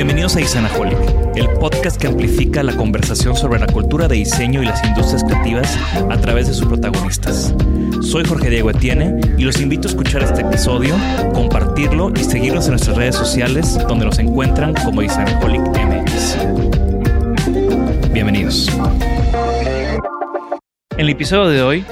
Bienvenidos a Isanaholic, el podcast que amplifica la conversación sobre la cultura de diseño y las industrias creativas a través de sus protagonistas. Soy Jorge Diego Etienne y los invito a escuchar este episodio, compartirlo y seguirnos en nuestras redes sociales donde nos encuentran como Isanaholic MX. Bienvenidos. En el episodio de hoy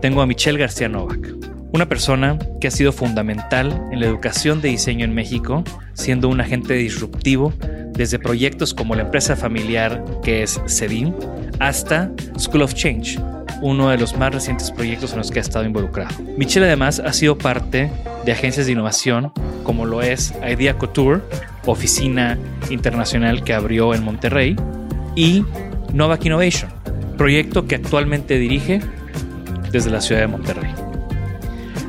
tengo a Michelle García Novak, una persona que ha sido fundamental en la educación de diseño en México, siendo un agente disruptivo desde proyectos como la empresa familiar que es CEDIM hasta School of Change, uno de los más recientes proyectos en los que ha estado involucrado. Michelle además ha sido parte de agencias de innovación como lo es Idea Couture, oficina internacional que abrió en Monterrey, y Novak Innovation, proyecto que actualmente dirige desde la ciudad de Monterrey.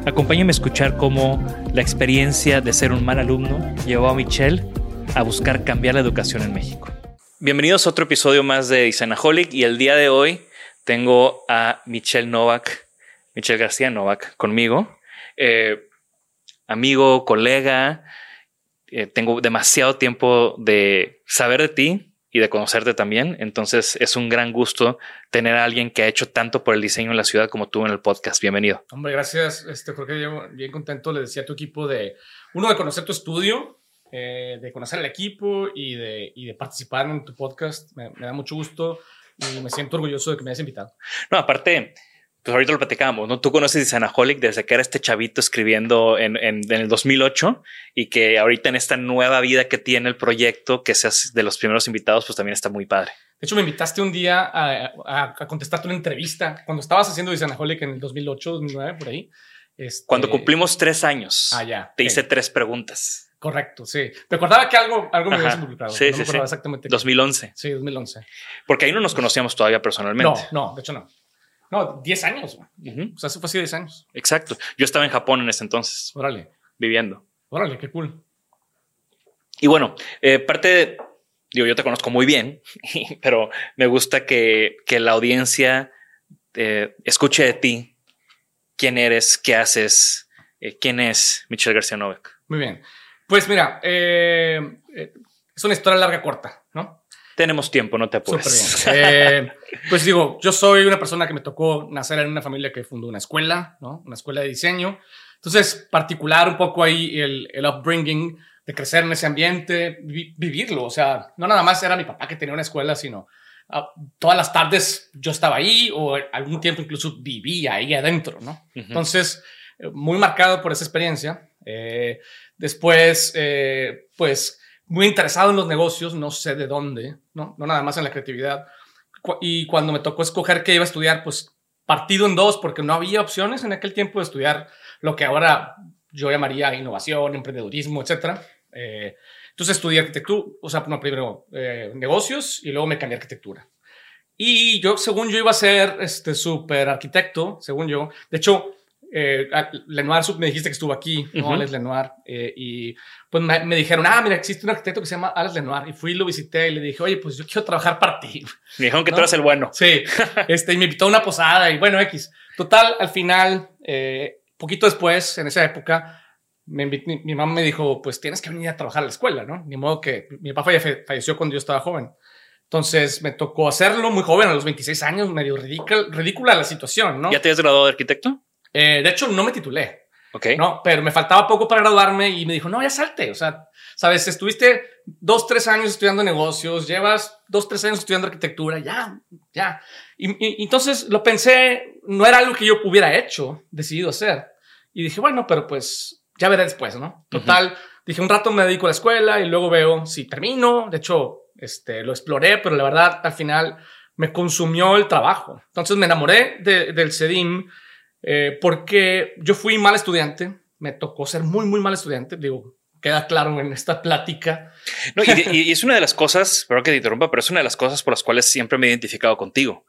Acompáñame a escuchar cómo la experiencia de ser un mal alumno llevó a Michelle a buscar cambiar la educación en México. Bienvenidos a otro episodio más de Isanaholic y el día de hoy tengo a Michelle Novak, Michelle García Novak conmigo, eh, amigo, colega. eh, tengo demasiado tiempo de saber de ti y de conocerte también. Entonces es un gran gusto tener a alguien que ha hecho tanto por el diseño en la ciudad como tú en el podcast. Bienvenido. Hombre, gracias. Este, creo que llevo bien contento. Le decía a tu equipo de, uno, de conocer tu estudio, eh, de conocer el equipo y de, y de participar en tu podcast. Me, me da mucho gusto y me siento orgulloso de que me hayas invitado. No, aparte, pues ahorita lo platicábamos, ¿no? Tú conoces Isanaholic desde que era este chavito escribiendo en, en, en, el 2008 y que ahorita en esta nueva vida que tiene el proyecto, que seas de los primeros invitados, pues también está muy padre. De hecho, me invitaste un día a, a, a contestarte una entrevista cuando estabas haciendo Isanaholic en el 2008, 2009, por ahí. Este... Cuando cumplimos tres años, ah, ya. te hice tres preguntas. Correcto, sí. Recordaba que algo, algo me habías involucrado. Sí, no sí, me sí. exactamente. 2011. Sí, 2011. Porque ahí no nos conocíamos todavía personalmente. No, no, de hecho no. No, 10 años. Uh -huh. O sea, eso fue así 10 años. Exacto. Yo estaba en Japón en ese entonces. Órale. Viviendo. Órale, qué cool. Y bueno, eh, parte de, digo, yo te conozco muy bien, pero me gusta que, que la audiencia eh, escuche de ti quién eres, qué haces, eh, quién es Michelle García Novak. Muy bien. Pues mira, eh, es una historia larga corta, ¿no? Tenemos tiempo, no te apures. Eh, pues digo, yo soy una persona que me tocó nacer en una familia que fundó una escuela, ¿no? Una escuela de diseño. Entonces, particular un poco ahí el, el upbringing de crecer en ese ambiente, vi, vivirlo. O sea, no nada más era mi papá que tenía una escuela, sino uh, todas las tardes yo estaba ahí o algún tiempo incluso vivía ahí adentro, ¿no? Uh -huh. Entonces, muy marcado por esa experiencia. Eh, después, eh, pues, muy interesado en los negocios, no sé de dónde, ¿no? No nada más en la creatividad. Y cuando me tocó escoger qué iba a estudiar, pues partido en dos, porque no había opciones en aquel tiempo de estudiar lo que ahora yo llamaría innovación, emprendedurismo, etc. Eh, entonces estudié arquitectura, o sea, no, primero eh, negocios y luego me cambié a arquitectura. Y yo, según yo, iba a ser este súper arquitecto, según yo. De hecho, eh, Lenoir, me dijiste que estuvo aquí, ¿no? Alex Lenoir. Eh, y pues me, dijeron, ah, mira, existe un arquitecto que se llama Alex Lenoir. Y fui y lo visité y le dije, oye, pues yo quiero trabajar para ti. Me dijeron que tú eres el bueno. Sí. este, y me invitó a una posada y bueno, X. Total, al final, eh, poquito después, en esa época, me mi, mi, mamá me dijo, pues tienes que venir a trabajar a la escuela, ¿no? Ni modo que mi papá falleció cuando yo estaba joven. Entonces me tocó hacerlo muy joven, a los 26 años, medio ridícula, ridícula la situación, ¿no? ¿Ya te has graduado de arquitecto? Eh, de hecho, no me titulé. Ok. No, pero me faltaba poco para graduarme y me dijo, no, ya salte. O sea, sabes, estuviste dos, tres años estudiando negocios, llevas dos, tres años estudiando arquitectura, ya, ya. Y, entonces lo pensé, no era algo que yo hubiera hecho, decidido hacer. Y dije, bueno, pero pues ya veré después, ¿no? Total, dije, un rato me dedico a la escuela y luego veo si termino. De hecho, este, lo exploré, pero la verdad al final me consumió el trabajo. Entonces me enamoré del CEDIM eh, porque yo fui mal estudiante, me tocó ser muy, muy mal estudiante, digo, queda claro en esta plática. No, y, es una de las cosas, perdón que te interrumpa, pero es una de las cosas por las cuales siempre me he identificado contigo,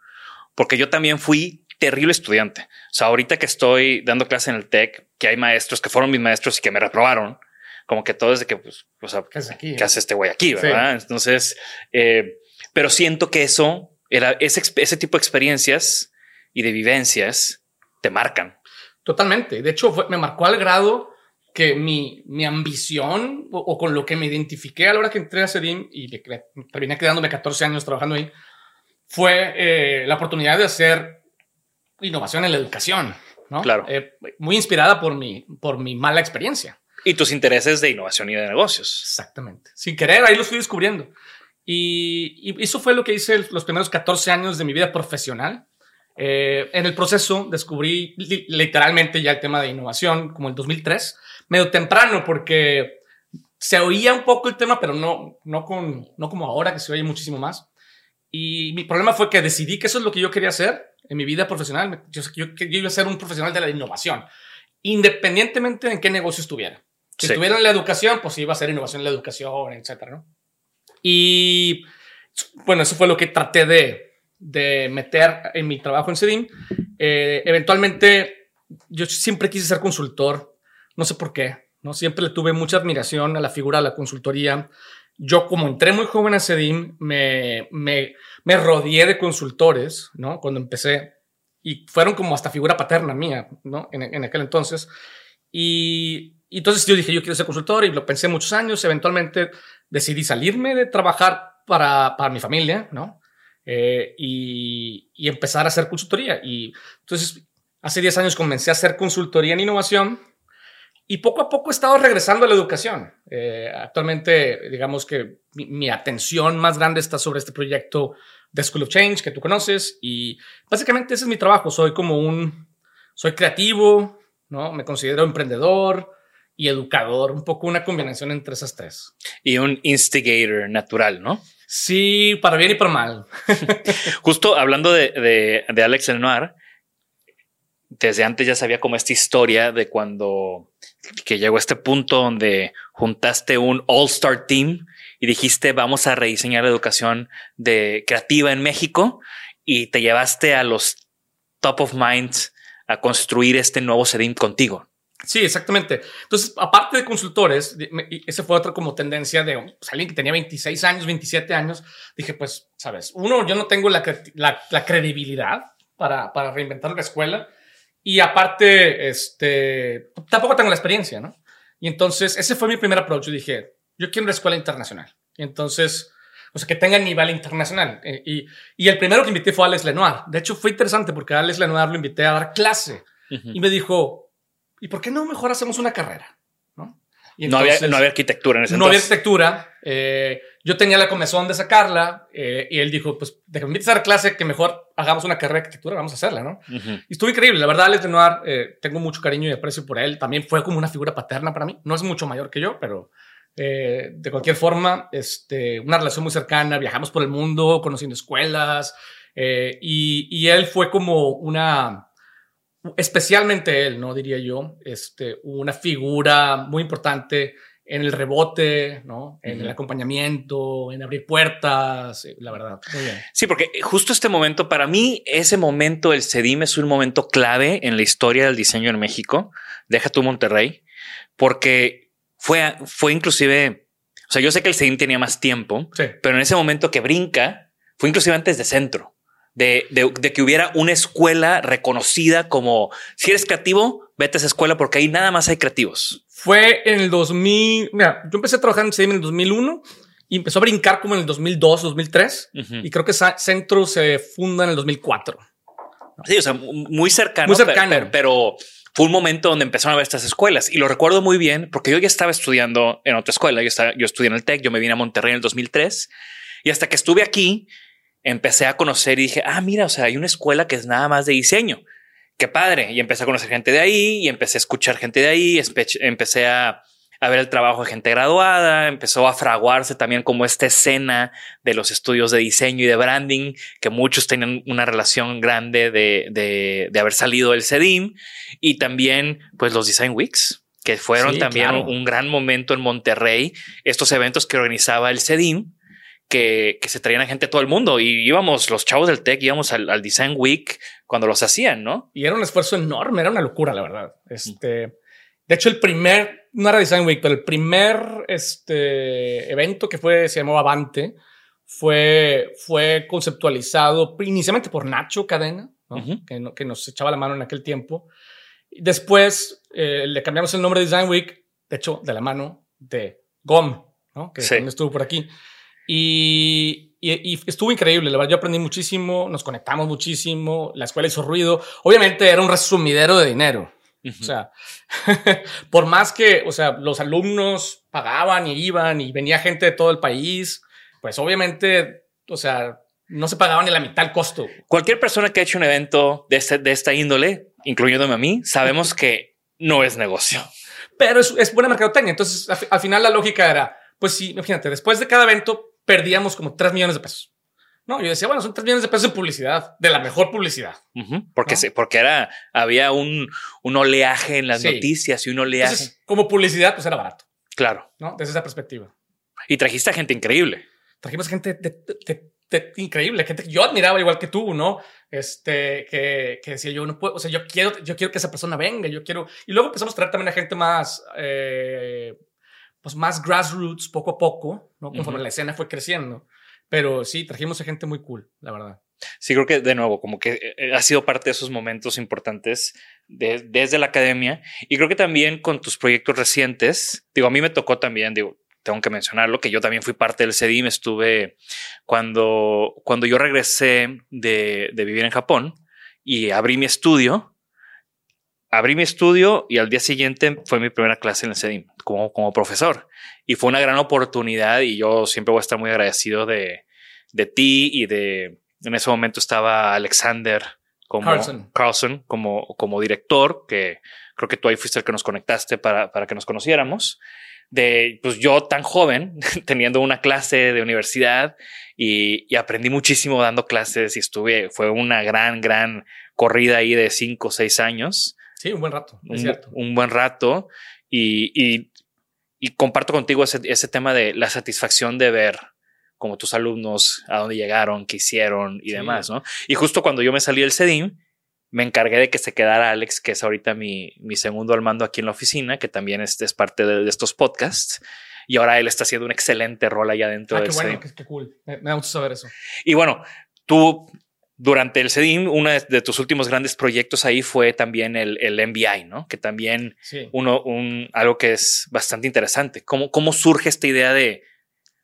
porque yo también fui terrible estudiante. O sea, ahorita que estoy dando clase en el TEC, que hay maestros que fueron mis maestros y que me reprobaron, como que todo es de que, pues, o sea, ¿qué hace, aquí, ¿qué hace este güey aquí? ¿Verdad? Entonces, eh, pero siento que eso era ese, ese tipo de experiencias y de vivencias te marcan. Totalmente. De hecho, me marcó al grado que mi, mi ambición o, con lo que me identifiqué a la hora que entré a CEDIM y terminé quedándome 14 años trabajando ahí, fue eh, la oportunidad de hacer innovación en la educación. ¿no? Claro. Eh, muy inspirada por mi, por mi mala experiencia. Y tus intereses de innovación y de negocios. Exactamente. Sin querer, ahí lo fui descubriendo. Y, y eso fue lo que hice los primeros 14 años de mi vida profesional. Eh, en el proceso descubrí literalmente ya el tema de innovación como el 2003, medio temprano porque se oía un poco el tema, pero no, no, con, no como ahora que se oye muchísimo más. Y mi problema fue que decidí que eso es lo que yo quería hacer en mi vida profesional. Yo, yo, yo iba a ser un profesional de la innovación, independientemente de en qué negocio estuviera. Si estuviera en la educación, pues iba a ser innovación en la educación, etcétera, ¿no? Y bueno, eso fue lo que traté de, de meter en mi trabajo en CEDIM. Eh, eventualmente, yo siempre quise ser consultor, no sé por qué, ¿no? Siempre le tuve mucha admiración a la figura de la consultoría. Yo, como entré muy joven a CEDIM, me, me, rodeé de consultores, ¿no? Cuando empecé, y fueron como hasta figura paterna mía, ¿no? En, en aquel entonces. Y, y entonces yo dije, yo quiero ser consultor, y lo pensé muchos años. Eventualmente decidí salirme de trabajar para, para mi familia, ¿no? Eh, y, empezar a hacer consultoría. Y entonces, hace 10 años comencé a hacer consultoría en innovación y poco a poco he estado regresando a la educación. Eh, actualmente, digamos que mi, atención más grande está sobre este proyecto de School of Change que tú conoces y básicamente ese es mi trabajo. Soy como un, soy creativo, ¿no? Me considero emprendedor y educador, un poco una combinación entre esas tres. Y un instigator natural, ¿no? Sí, para bien y para mal. Justo hablando de, de, Alex Lenoir, desde antes ya sabía como esta historia de cuando que llegó a este punto donde juntaste un all-star team y dijiste vamos a rediseñar la educación de creativa en México y te llevaste a los top of minds a construir este nuevo CEDIM contigo. Sí, exactamente. Entonces, aparte de consultores, esa fue otra como tendencia de pues, alguien que tenía 26 años, 27 años. Dije, pues, sabes, uno, yo no tengo la, la, credibilidad para, para, reinventar la escuela. Y aparte, este, tampoco tengo la experiencia, ¿no? Y entonces, ese fue mi primer approach. Yo dije, yo quiero una escuela internacional. Y entonces, o sea, que tenga nivel internacional. Eh, y, y, el primero que invité fue Alex Lenoir. De hecho, fue interesante porque a Alex Lenoir lo invité a dar clase. Y me dijo, ¿y por qué no mejor hacemos una carrera? ¿No? no, había, no había arquitectura en ese No había arquitectura. Eh, yo tenía la comezón de sacarla eh, y él dijo, pues déjame invitar a clase que mejor hagamos una carrera de arquitectura, vamos a hacerla, ¿no? Y estuvo increíble. La verdad, Alex Lenoir, eh, tengo mucho cariño y aprecio por él. También fue como una figura paterna para mí. No es mucho mayor que yo, pero de cualquier forma, este, una relación muy cercana. Viajamos por el mundo conociendo escuelas y, y él fue como una especialmente él, ¿no? Diría yo, este, una figura muy importante en el rebote, ¿no? En el acompañamiento, en abrir puertas, eh, la verdad. Muy bien. Sí, porque justo este momento, para mí, ese momento, el CEDIM es un momento clave en la historia del diseño en México. Deja tú Monterrey, porque fue, fue inclusive, o sea, yo sé que el CEDIM tenía más tiempo, Sí. pero en ese momento que brinca, fue inclusive antes de centro. De, de- de que hubiera una escuela reconocida como si eres creativo, vete a esa escuela porque ahí nada más hay creativos. Fue en el 2000, mira, yo empecé a trabajar en CIM en el 2001 y empezó a brincar como en el 2002, 2003 Ujú. y creo que Sa- Centro se funda en el 2004. Sí, o sea, mu- muy cercano, Muy cercano. Pero, pero fue un momento donde empezaron a ver estas escuelas y lo recuerdo muy bien porque yo ya estaba estudiando en otra escuela. Yo, estaba, yo estudié en el TEC, yo me vine a Monterrey en el 2003 y hasta que estuve aquí empecé a conocer y dije, ah, mira, o sea, hay una escuela que es nada más de diseño. Qué padre. Y empecé a conocer gente de ahí y empecé a escuchar gente de ahí. Empecé a, a ver el trabajo de gente graduada. Empezó a fraguarse también como esta escena de los estudios de diseño y de branding, que muchos tenían una relación grande de, de, de haber salido del CEDIM. Y también, pues, los Design Weeks, que fueron Sí, también claro. un gran momento en Monterrey. Estos eventos que organizaba el CEDIM que, que se traían a gente de todo el mundo y íbamos, los chavos del tech, íbamos al, al Design Week cuando los hacían, ¿no? Y era un esfuerzo enorme, era una locura, la verdad. Este, de hecho, el primer, no era Design Week, pero el primer este, evento que fue, se llamó Avante, fue, fue conceptualizado inicialmente por Nacho Cadena, que, no- que nos echaba la mano en aquel tiempo. Después eh, le cambiamos el nombre de Design Week, de hecho, de la mano de GOM, ¿no? que Sí. también estuvo por aquí. Y, y- y estuvo increíble, la verdad, yo aprendí muchísimo, nos conectamos muchísimo, la escuela hizo ruido. Obviamente era un resumidero de dinero. O sea, por más que, o sea, los alumnos pagaban y iban y venía gente de todo el país, pues obviamente, o sea, no se pagaba ni la mitad el costo. Cualquier persona que ha hecho un evento de, este, de esta índole, incluyéndome a mí, sabemos que no es negocio. Pero es, es buena mercadotecnia. Entonces, al, al final la lógica era, pues sí, imagínate, después de cada evento perdíamos como 3 millones de pesos. No, yo decía, bueno, son 3 millones de pesos en publicidad, de la mejor publicidad. Porque, ¿No? se- porque era, había un, un oleaje en las Sí. noticias y un oleaje. Entonces, como publicidad, pues era barato, claro. ¿no? Desde esa perspectiva. Y trajiste a gente increíble. trajimos gente de, de- de- de- increíble, gente que yo admiraba igual que tú, ¿no? Este, que, que decía yo no puedo, o sea, yo quiero, yo quiero que esa persona venga, yo quiero. Y luego empezamos a traer también a gente más, eh, pues más grassroots, poco a poco, ¿no? Conforme la escena fue creciendo. Pero sí, trajimos a gente muy cool, la verdad. Sí, creo que de nuevo, como que eh, ha sido parte de esos momentos importantes de- desde la academia y creo que también con tus proyectos recientes, digo, a mí me tocó también, digo, tengo que mencionarlo, que yo también fui parte del CEDIM, estuve cuando, cuando yo regresé de, de vivir en Japón y abrí mi estudio, abrí mi estudio y al día siguiente fue mi primera clase en el CEDIM como, como profesor y fue una gran oportunidad y yo siempre voy a estar muy agradecido de, de ti y de, en ese momento estaba Alexander como Carlson. Carlson como, como director, que creo que tú ahí fuiste el que nos conectaste para, para que nos conociéramos. De pues yo tan joven, teniendo una clase de universidad y, y aprendí muchísimo dando clases y estuve, fue una gran, gran corrida ahí de cinco o seis años Sí, un buen rato, es un, cierto. un buen rato y, y- y comparto contigo ese, ese tema de la satisfacción de ver como tus alumnos a dónde llegaron, qué hicieron y Sí. demás, ¿no? Y justo cuando yo me salí del CEDIM, me encargué de que se quedara Alex, que es ahorita mi, mi segundo al mando aquí en la oficina, que también es, es parte de, de estos podcasts. Y ahora él está haciendo un excelente rol allá dentro Ah, del qué bueno, qué, qué cool. Me, me da mucho saber eso. Y bueno, tú durante el CEDIM, uno de, tus últimos grandes proyectos ahí fue también el, el MBI, ¿no? Que también Sí. uno, un, algo que es bastante interesante. ¿Cómo, cómo surge esta idea de...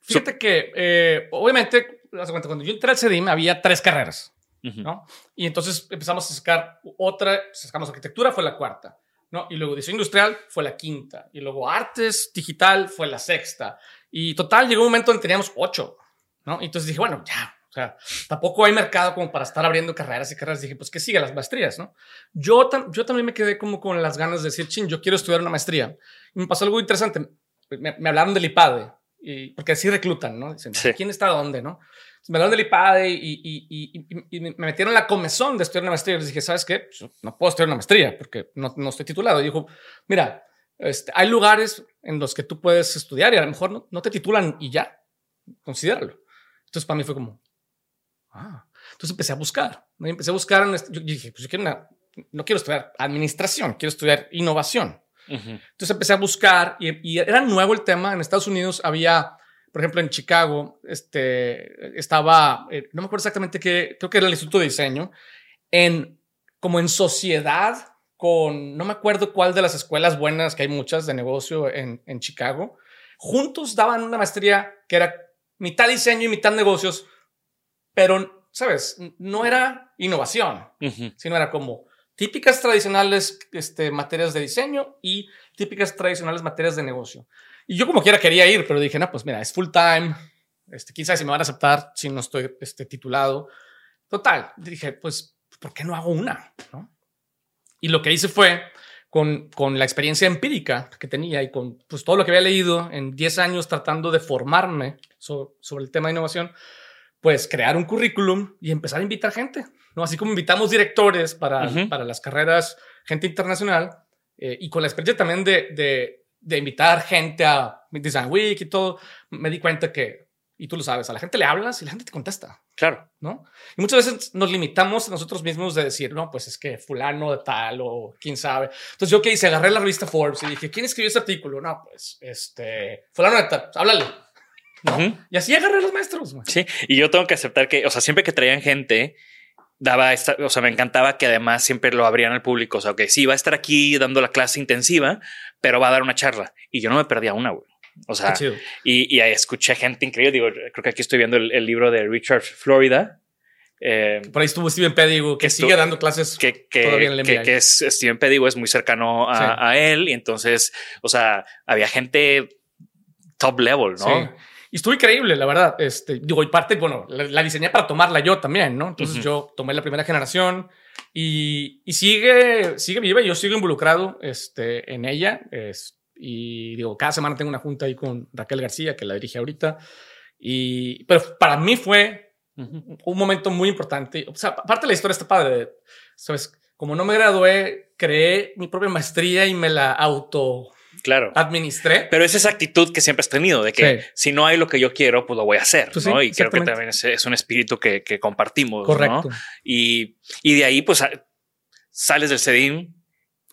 Fíjate que, eh, obviamente, cuando yo entré al CEDIM había tres carreras. Ujú, ¿no? Y entonces empezamos a sacar otra, sacamos arquitectura, fue la cuarta, ¿no? Y luego diseño industrial fue la quinta, y luego artes digital fue la sexta. Y total, llegó un momento donde teníamos ocho, ¿no? Y entonces dije, bueno, ya, sea, tampoco hay mercado como para estar abriendo carreras y carreras. Dije, pues que siga las maestrías, ¿no? Yo, tam- yo también me quedé como con las ganas de decir, chin, yo quiero estudiar una maestría. Y me pasó algo interesante. Me, me hablaron del IPADE, y, porque así reclutan, ¿no? Dicen, Sí. ¿quién está dónde, no? me hablaron del IPADE y, y- y me metieron la comezón de estudiar una maestría. Y les dije, ¿sabes qué? Pues, no puedo estudiar una maestría porque no, no estoy titulado. Y dijo, mira, este, hay lugares en los que tú puedes estudiar y a lo mejor no, no te titulan y ya, considéralo. Entonces para mí fue como, ah, entonces empecé a buscar, empecé a buscar, yo dije, pues yo quiero una, no quiero estudiar administración, quiero estudiar innovación. Entonces empecé a buscar y, y era nuevo el tema. En Estados Unidos había, por ejemplo, en Chicago, este, estaba, eh, no me acuerdo exactamente qué, creo que era el Instituto de Diseño, en, como en sociedad con, no me acuerdo cuál de las escuelas buenas, que hay muchas de negocio en, en Chicago, juntos daban una maestría que era mitad diseño y mitad negocios, pero, ¿sabes? No era innovación Ujú. sino era como típicas tradicionales este, materias de diseño y típicas tradicionales materias de negocio. Y yo como quiera quería ir, pero dije, no, pues mira, es full time, este, sabe si me van a aceptar si no estoy este, titulado. Total, dije, pues, ¿por qué no hago una? ¿No? Y lo que hice fue, con, con la experiencia empírica que tenía y con pues, todo lo que había leído en 10 años tratando de formarme so- sobre el tema de innovación, pues crear un currículum y empezar a invitar gente, ¿no? Así como invitamos directores para, para las carreras, gente internacional, eh, y con la experiencia también de, de, de invitar gente a Design Week y todo, me di cuenta que, y tú lo sabes, a la gente le hablas y la gente te contesta, Claro. ¿no? Y muchas veces nos limitamos a nosotros mismos de decir, no, pues es que fulano de tal o quién sabe. Entonces yo qué hice, agarré la revista Forbes y dije, ¿quién escribió ese artículo? No, pues este, fulano de tal, háblale. Y así agarré a los maestros. Sí, y yo tengo que aceptar que, o sea, siempre que traían gente, daba esta, o sea, me encantaba que además siempre lo abrían al público. O sea, que sí, va a estar aquí dando la clase intensiva, pero va a dar una charla. Y yo no me perdía una, güey. O sea, y, y ahí escuché gente increíble. Digo, creo que aquí estoy viendo el, el libro de Richard Florida. eh, Por ahí estuvo Steven Pedigo, que Que sigue dando clases que, que, todavía en el que, que es Steven Pedigo, es muy cercano a, Sí. a él. Y entonces, o sea, había gente top level, ¿no? Sí. Y estuvo increíble, la verdad. Este, digo, y parte, bueno, la, la diseñé para tomarla yo también, ¿no? Entonces Ujú. yo tomé la primera generación y, y sigue, sigue viva y yo sigo involucrado este, en ella. Es, y digo, cada semana tengo una junta ahí con Raquel García, que la dirige ahorita. Y, pero para mí fue Ujú. un momento muy importante. O sea, aparte de la historia está padre. ¿Sabes? Como no me gradué, creé mi propia maestría y me la auto Claro. administré. Pero es esa actitud que siempre has tenido de que Sí. si no hay lo que yo quiero, pues lo voy a hacer. Pues ¿no? sí, y creo que también es, es un espíritu que, que compartimos. Correcto. ¿no? Y, y de ahí, pues sales del CEDIM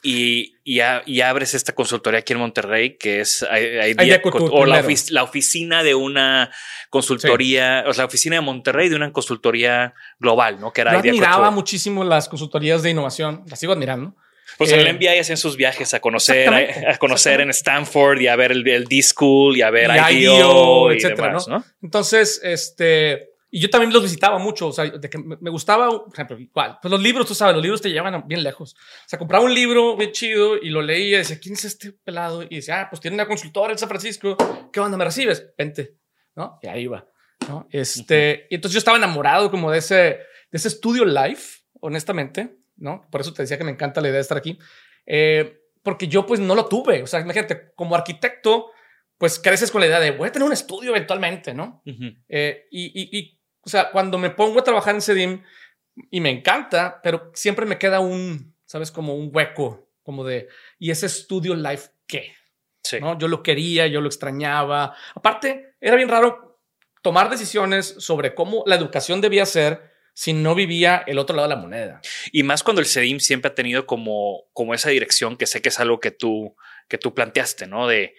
y, y, a- y abres esta consultoría aquí en Monterrey, que es Idea o la, ofic- la oficina de una consultoría, o sea, la oficina de Monterrey de una consultoría global, ¿no? Que era Yo admiraba muchísimo las consultorías de innovación. Las sigo admirando. Pues en Eh, el MBA hacían sus viajes a conocer, a, a conocer en Stanford y a ver el, el D-School y a ver Y IDEO, y etcétera, demás, ¿no? ¿no? Entonces, este, y yo también los visitaba mucho, o sea, de que me gustaba, por ejemplo, igual, pues los libros, tú sabes, los libros te llevan bien lejos. O sea, compraba un libro bien chido y lo leía y decía, ¿quién es este pelado? Y decía, ah, pues tiene una consultora en San Francisco, ¿qué onda? ¿Me recibes? Vente, ¿no? Y ahí va, ¿no? Este, y entonces yo estaba enamorado como de ese, de ese estudio life, honestamente, ¿no? Por eso te decía que me encanta la idea de estar aquí. Eh, porque yo pues no lo tuve, o sea, imagínate, como arquitecto, pues creces con la idea de voy a tener un estudio eventualmente, ¿no? Eh, y, y- y, o sea, cuando me pongo a trabajar en CEDIM y me encanta, pero siempre me queda un, ¿sabes? Como un hueco, como de, ¿y ese estudio life qué? Sí. ¿No? Yo lo quería, yo lo extrañaba. Aparte, era bien raro tomar decisiones sobre cómo la educación debía ser si no vivía el otro lado de la moneda. Y más cuando el CEDIM siempre ha tenido como, como esa dirección que sé que es algo que tú, que tú planteaste, ¿no? De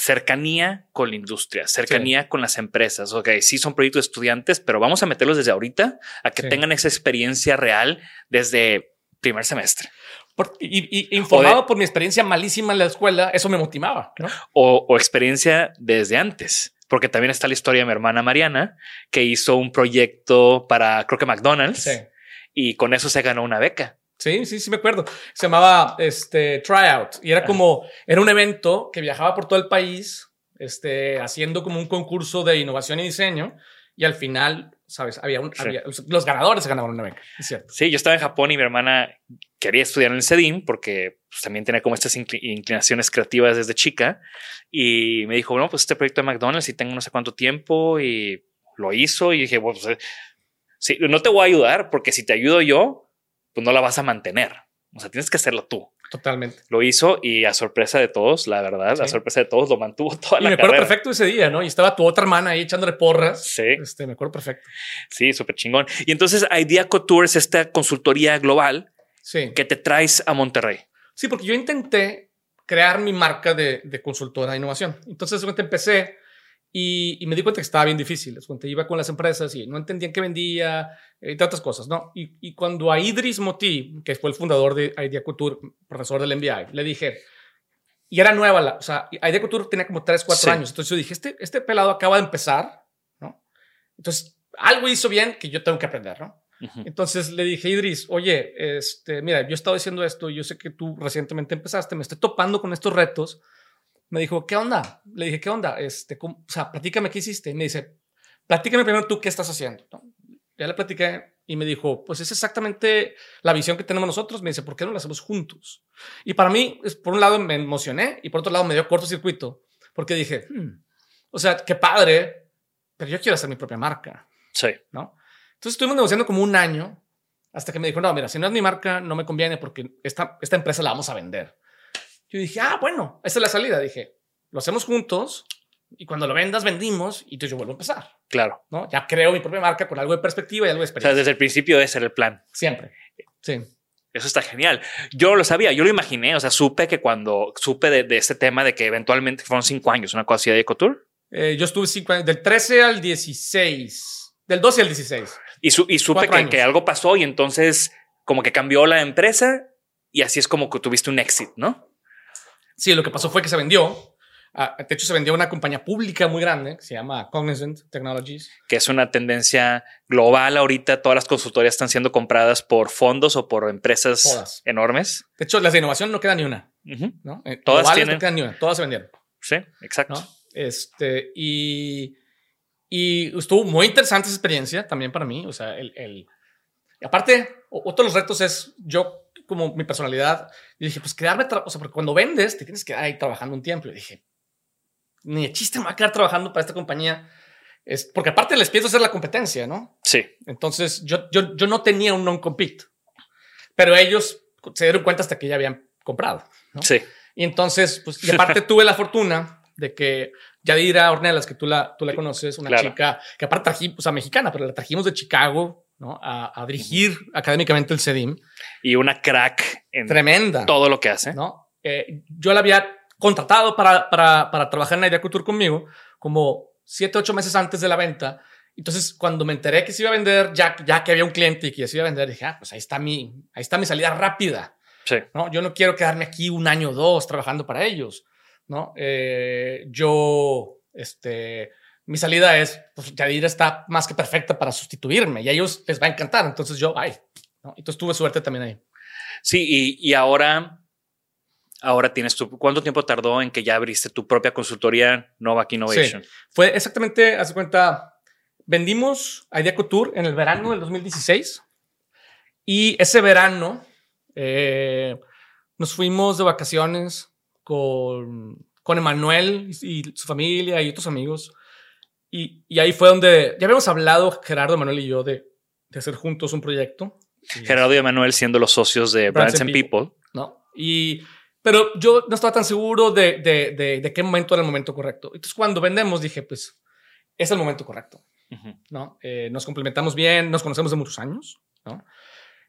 cercanía con la industria, cercanía con las empresas. Ok, sí son proyectos de estudiantes, pero vamos a meterlos desde ahorita a que Sí. tengan esa experiencia real desde primer semestre. Por- y, y informado de- por mi experiencia malísima en la escuela, eso me motivaba. ¿no? o, o experiencia desde antes. Porque también está la historia de mi hermana Mariana, que hizo un proyecto para, creo que McDonald's, Sí. y con eso se ganó una beca. Sí, sí, sí me acuerdo. Se llamaba este Tryout y era como era un evento que viajaba por todo el país, este haciendo como un concurso de innovación y diseño y al final, sabes, había un Sí. había- los ganadores se ganaban una beca, es cierto. Sí, yo estaba en Japón y mi hermana quería estudiar en el CEDIM porque pues, también tenía como estas incli- inclinaciones creativas desde chica y me dijo, bueno, pues este proyecto de McDonald's y tengo no sé cuánto tiempo y lo hizo y dije, bueno, pues, eh, sí, no te voy a ayudar porque si te ayudo yo, pues no la vas a mantener. O sea, tienes que hacerlo tú. Totalmente. Lo hizo y a sorpresa de todos, la verdad, a Sí. sorpresa de todos, lo mantuvo toda Y la me acuerdo carrera. perfecto ese día, ¿no? Y estaba tu otra hermana ahí echándole porras. Sí. Este, me acuerdo perfecto. Sí, súper chingón. Y entonces Idea Couture es esta consultoría global Sí. que te traes a Monterrey. Sí, porque yo intenté crear mi marca de, de consultora de innovación. Entonces, de repente empecé y, y me di cuenta que estaba bien difícil. Repente iba con las empresas y no entendían qué vendía, eh, entre otras cosas, ¿no? Y, y cuando a Idris Moti, que fue el fundador de Idea Couture, profesor del MBI, le dije, y era nueva, la, o sea, Idea Couture tenía como 3, 4 Sí. años. Entonces yo dije, este, este pelado acaba de empezar, ¿no? Entonces, algo hizo bien que yo tengo que aprender, ¿no? Entonces le dije, Idris, oye, este, mira, yo he estado diciendo esto, yo sé que tú recientemente empezaste, me estoy topando con estos retos. Me dijo, ¿qué onda? Le dije, ¿qué onda? Este, ¿cómo- o sea, platícame qué hiciste. Y me dice, platícame primero tú qué estás haciendo. ¿no? Ya le platiqué y me dijo, pues es exactamente la visión que tenemos nosotros. Me dice, ¿por qué no la hacemos juntos? Y para mí, es, por un lado me emocioné y por otro lado me dio cortocircuito porque dije, "Hmm, o sea, qué padre, pero yo quiero hacer mi propia marca. Sí. ¿no? Entonces estuvimos negociando como un año hasta que me dijo, no, mira, si no es mi marca, no me conviene porque esta, esta empresa la vamos a vender. Yo dije, ah, bueno, esta es la salida. Dije, lo hacemos juntos y cuando lo vendas, vendimos y entonces yo vuelvo a empezar, Claro. ¿no? Ya creo mi propia marca con algo de perspectiva y algo de O sea, experiencia. desde el principio ese era el plan. Siempre. Sí. Eso está genial. Yo lo sabía, yo lo imaginé. O sea, supe que cuando supe de, de este tema de que eventualmente fueron cinco años, una cosa así de Couture, Eh, yo estuve cinco años, del 13 al 16, del 12 al 16. Y, su- y supe que, que algo pasó y entonces como que cambió la empresa y así es como que tuviste un éxito, ¿no? Sí, lo que pasó fue que se vendió. ah, de hecho, se vendió a una compañía pública muy grande que se llama Cognizant Technologies. Que es una tendencia global ahorita. Todas las consultorías están siendo compradas por fondos o por empresas Todas. enormes. De hecho, las de innovación no queda ni una. Ujú. ¿no? Eh, Todas tienen- No queda ni una. Todas se vendieron. Sí, exacto. ¿no? Este, y, y estuvo muy interesante esa experiencia también para mí. O sea, el, el- y aparte, otro de los retos es yo, como mi personalidad, dije, pues quedarme, o sea, porque cuando vendes, te tienes que quedar ahí trabajando un tiempo. Y dije, ni de chiste me voy a quedar trabajando para esta compañía. Es, porque aparte les pienso hacer la competencia, ¿no? Sí, Entonces yo, yo, yo no tenía un non-compete, pero ellos se dieron cuenta hasta que ya habían comprado. ¿no? sí. Y entonces, pues, y aparte tuve la fortuna de que Yadira Ornelas, que tú la, tú la conoces, una Claro. chica que aparte trajimos, o sea, mexicana, pero la trajimos de Chicago, ¿no? A, a dirigir académicamente el CEDIM. Y una crack en Tremenda. todo lo que hace. ¿no? Eh, yo la había contratado para, para, para trabajar en Idea Couture conmigo como siete, ocho meses antes de la venta. Entonces, cuando me enteré que se iba a vender, ya, ya que había un cliente y que se iba a vender, dije, ah, pues ahí está mi, ahí está mi salida rápida. Sí. ¿no? Yo no quiero quedarme aquí un año o dos trabajando para ellos, ¿no? Eh, yo, este, mi salida es, pues Yadira está más que perfecta para sustituirme y a ellos les va a encantar. Entonces yo, ay, ¿no? Entonces tuve suerte también ahí. Sí, y, y ahora, ahora tienes tu. ¿Cuánto tiempo tardó en que ya abriste tu propia consultoría Novak Innovation? Sí. Fue exactamente, hace cuenta, vendimos a Idea Couture en el verano del 2016 y ese verano eh, nos fuimos de vacaciones con, con Emanuel y, y su familia y otros amigos. Y, y ahí fue donde ya habíamos hablado, Gerardo, Emanuel y yo, de, de hacer juntos un proyecto. Gerardo y Emanuel siendo los socios de Brands, and People. ¿no? Y, pero yo no estaba tan seguro de, de, de, de qué momento era el momento correcto. Entonces, cuando vendemos, dije, pues, es el momento correcto, Ujú. ¿no? Eh, nos complementamos bien, nos conocemos de muchos años, ¿no?